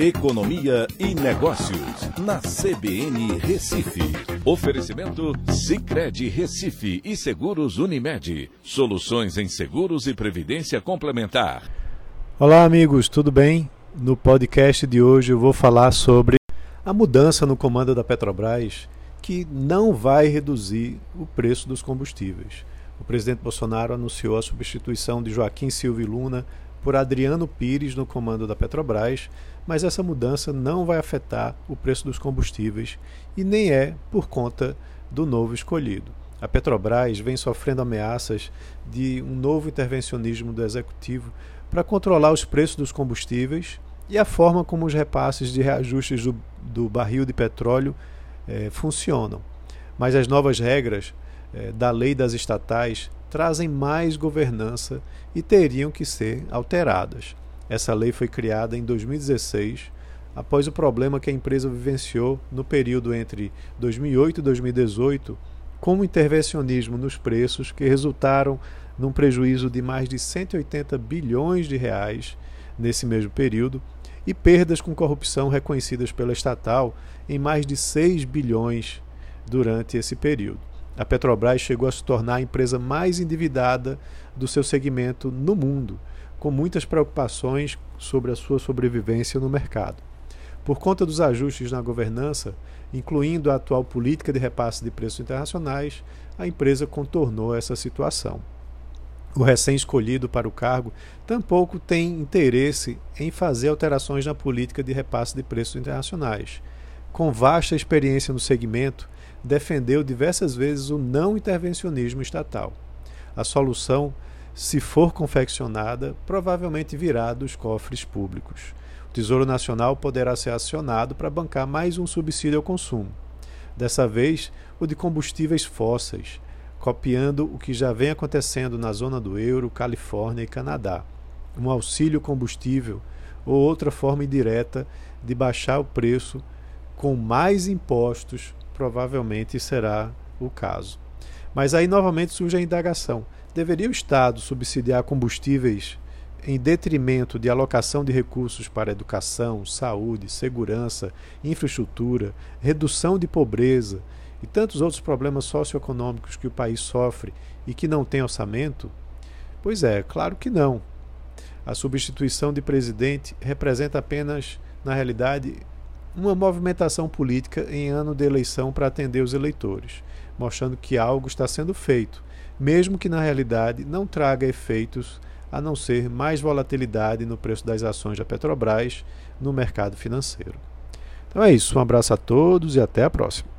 Economia e Negócios, na CBN Recife. Oferecimento Cicred Recife e Seguros Unimed. Soluções em seguros e previdência complementar. Olá, amigos, tudo bem? No podcast de hoje eu vou falar sobre a mudança no comando da Petrobras que não vai reduzir o preço dos combustíveis. O presidente Bolsonaro anunciou a substituição de Joaquim Silva e Luna por Adriano Pires no comando da Petrobras, mas essa mudança não vai afetar o preço dos combustíveis e nem é por conta do novo escolhido. A Petrobras vem sofrendo ameaças de um novo intervencionismo do executivo para controlar os preços dos combustíveis e a forma como os repasses de reajustes do, do barril de petróleo eh, funcionam. Mas as novas regras eh, da lei das estatais trazem mais governança e teriam que ser alteradas. Essa lei foi criada em 2016, após o problema que a empresa vivenciou no período entre 2008 e 2018, com o intervencionismo nos preços que resultaram num prejuízo de mais de 180 bilhões de reais nesse mesmo período e perdas com corrupção reconhecidas pela estatal em mais de 6 bilhões durante esse período a Petrobras chegou a se tornar a empresa mais endividada do seu segmento no mundo, com muitas preocupações sobre a sua sobrevivência no mercado. Por conta dos ajustes na governança, incluindo a atual política de repasse de preços internacionais, a empresa contornou essa situação. O recém-escolhido para o cargo tampouco tem interesse em fazer alterações na política de repasse de preços internacionais. Com vasta experiência no segmento, defendeu diversas vezes o não intervencionismo estatal. A solução, se for confeccionada, provavelmente virá dos cofres públicos. O Tesouro Nacional poderá ser acionado para bancar mais um subsídio ao consumo. Dessa vez, o de combustíveis fósseis, copiando o que já vem acontecendo na zona do euro, Califórnia e Canadá. Um auxílio combustível ou outra forma indireta de baixar o preço com mais impostos provavelmente será o caso. Mas aí novamente surge a indagação: deveria o Estado subsidiar combustíveis em detrimento de alocação de recursos para educação, saúde, segurança, infraestrutura, redução de pobreza e tantos outros problemas socioeconômicos que o país sofre e que não tem orçamento? Pois é, claro que não. A substituição de presidente representa apenas, na realidade, uma movimentação política em ano de eleição para atender os eleitores, mostrando que algo está sendo feito, mesmo que na realidade não traga efeitos a não ser mais volatilidade no preço das ações da Petrobras no mercado financeiro. Então é isso, um abraço a todos e até a próxima.